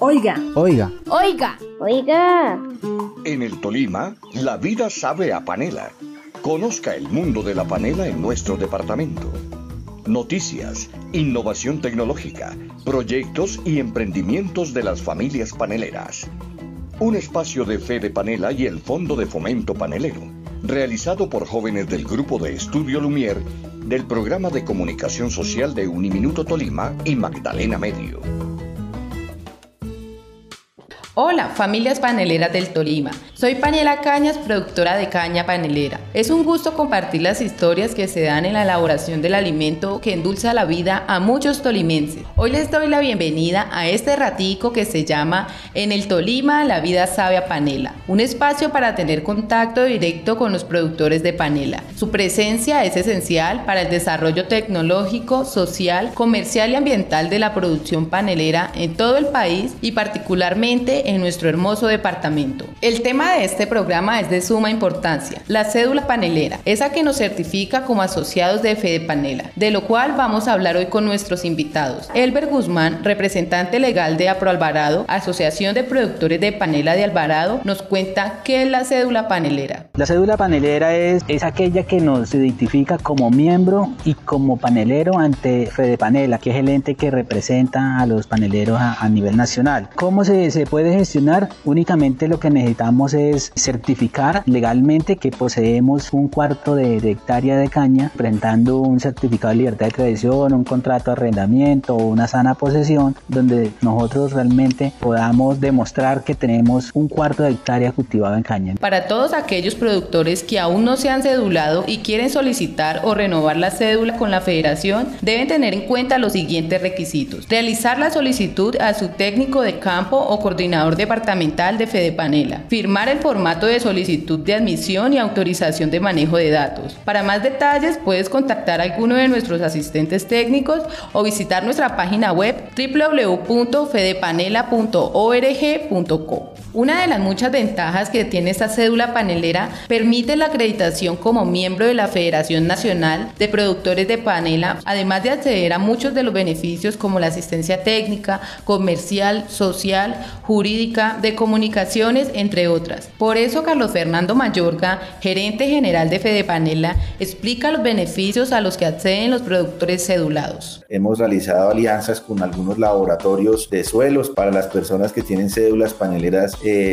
Oiga. Oiga. Oiga. Oiga. En el Tolima, la vida sabe a panela. Conozca el mundo de la panela en nuestro departamento. Noticias, innovación tecnológica, proyectos y emprendimientos de las familias paneleras. Un espacio de fe de panela y el Fondo de Fomento Panelero, realizado por jóvenes del Grupo de Estudio Lumier del Programa de Comunicación Social de Uniminuto Tolima y Magdalena Medio. Hola, familias paneleras del Tolima. Soy Paniela Cañas, productora de Caña Panelera. Es un gusto compartir las historias que se dan en la elaboración del alimento que endulza la vida a muchos tolimenses. Hoy les doy la bienvenida a este ratico que se llama En el Tolima la vida sabe a panela, un espacio para tener contacto directo con los productores de panela. Su presencia es esencial para el desarrollo tecnológico, social, comercial y ambiental de la producción panelera en todo el país y particularmente en nuestro hermoso departamento. El tema de este programa es de suma importancia, la cédula panelera, esa que nos certifica como asociados de Fede Panela, de lo cual vamos a hablar hoy con nuestros invitados. Elber Guzmán, representante legal de Apro Alvarado, Asociación de Productores de Panela de Alvarado, nos cuenta qué es la cédula panelera. La cédula panelera es, es aquella que nos identifica como miembro y como panelero ante Fede Panela, que es el ente que representa a los paneleros a, a nivel nacional. ¿Cómo se, se puede gestionar, únicamente lo que necesitamos es certificar legalmente que poseemos un cuarto de, de hectárea de caña, presentando un certificado de libertad de tradición, un contrato de arrendamiento o una sana posesión, donde nosotros realmente podamos demostrar que tenemos un cuarto de hectárea cultivado en caña. Para todos aquellos productores que aún no se han cedulado y quieren solicitar o renovar la cédula con la federación, deben tener en cuenta los siguientes requisitos. Realizar la solicitud a su técnico de campo o coordinador departamental de Fedepanela. Firmar el formato de solicitud de admisión y autorización de manejo de datos. Para más detalles puedes contactar a alguno de nuestros asistentes técnicos o visitar nuestra página web www.fedepanela.org.co. Una de las muchas ventajas que tiene esta cédula panelera permite la acreditación como miembro de la Federación Nacional de Productores de Panela, además de acceder a muchos de los beneficios como la asistencia técnica, comercial, social, jurídica, de comunicaciones, entre otras. Por eso Carlos Fernando Mayorga, gerente general de Fedepanela, explica los beneficios a los que acceden los productores cedulados. Hemos realizado alianzas con algunos laboratorios de suelos para las personas que tienen cédulas paneleras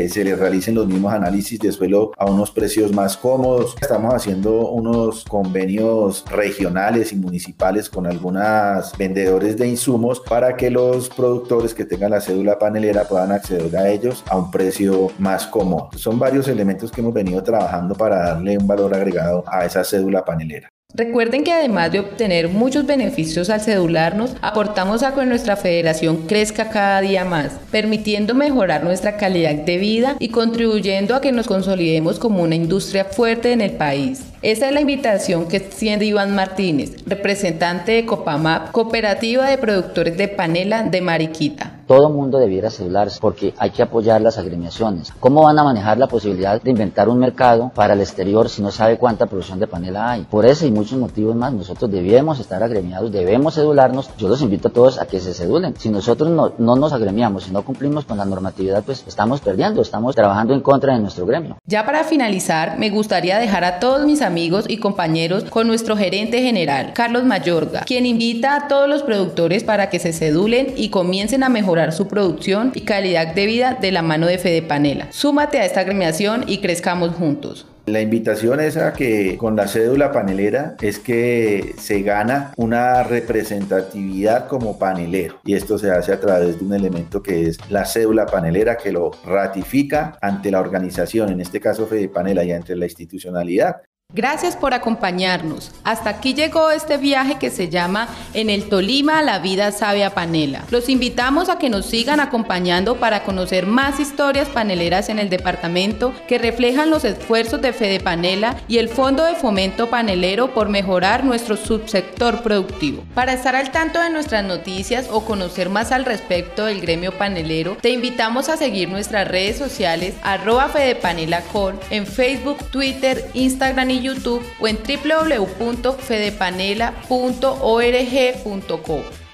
se les realicen los mismos análisis de suelo a unos precios más cómodos. Estamos haciendo unos convenios regionales y municipales con algunas vendedores de insumos para que los productores que tengan la cédula panelera puedan acceder a ellos a un precio más cómodo. Son varios elementos que hemos venido trabajando para darle un valor agregado a esa cédula panelera. Recuerden que además de obtener muchos beneficios al cedularnos, aportamos a que nuestra federación crezca cada día más, permitiendo mejorar nuestra calidad de vida y contribuyendo a que nos consolidemos como una industria fuerte en el país. Esa es la invitación que extiende Iván Martínez, representante de Copamap, Cooperativa de Productores de Panela de Mariquita. Todo mundo debiera cedularse porque hay que apoyar las agremiaciones. ¿Cómo van a manejar la posibilidad de inventar un mercado para el exterior si no sabe cuánta producción de panela hay? Por ese y muchos motivos más, nosotros debemos estar agremiados, debemos cedularnos. Yo los invito a todos a que se cedulen. Si nosotros no, no nos agremiamos, si no cumplimos con la normatividad, pues estamos perdiendo, estamos trabajando en contra de nuestro gremio. Ya para finalizar, me gustaría dejar a todos mis amigos y compañeros con nuestro gerente general, Carlos Mayorga, quien invita a todos los productores para que se cedulen y comiencen a mejorar su producción y calidad de vida de la mano de Fede Panela. Súmate a esta agremiación y crezcamos juntos. La invitación es a que con la cédula panelera es que se gana una representatividad como panelero y esto se hace a través de un elemento que es la cédula panelera que lo ratifica ante la organización, en este caso Fede Panela y ante la institucionalidad Gracias por acompañarnos. Hasta aquí llegó este viaje que se llama En el Tolima la vida sabe a panela. Los invitamos a que nos sigan acompañando para conocer más historias paneleras en el departamento que reflejan los esfuerzos de Fede Panela y el Fondo de Fomento Panelero por mejorar nuestro subsector productivo. Para estar al tanto de nuestras noticias o conocer más al respecto del gremio panelero, te invitamos a seguir nuestras redes sociales arroba fedepanelacol en Facebook, Twitter, Instagram YouTube o en www.fedepanela.org.co.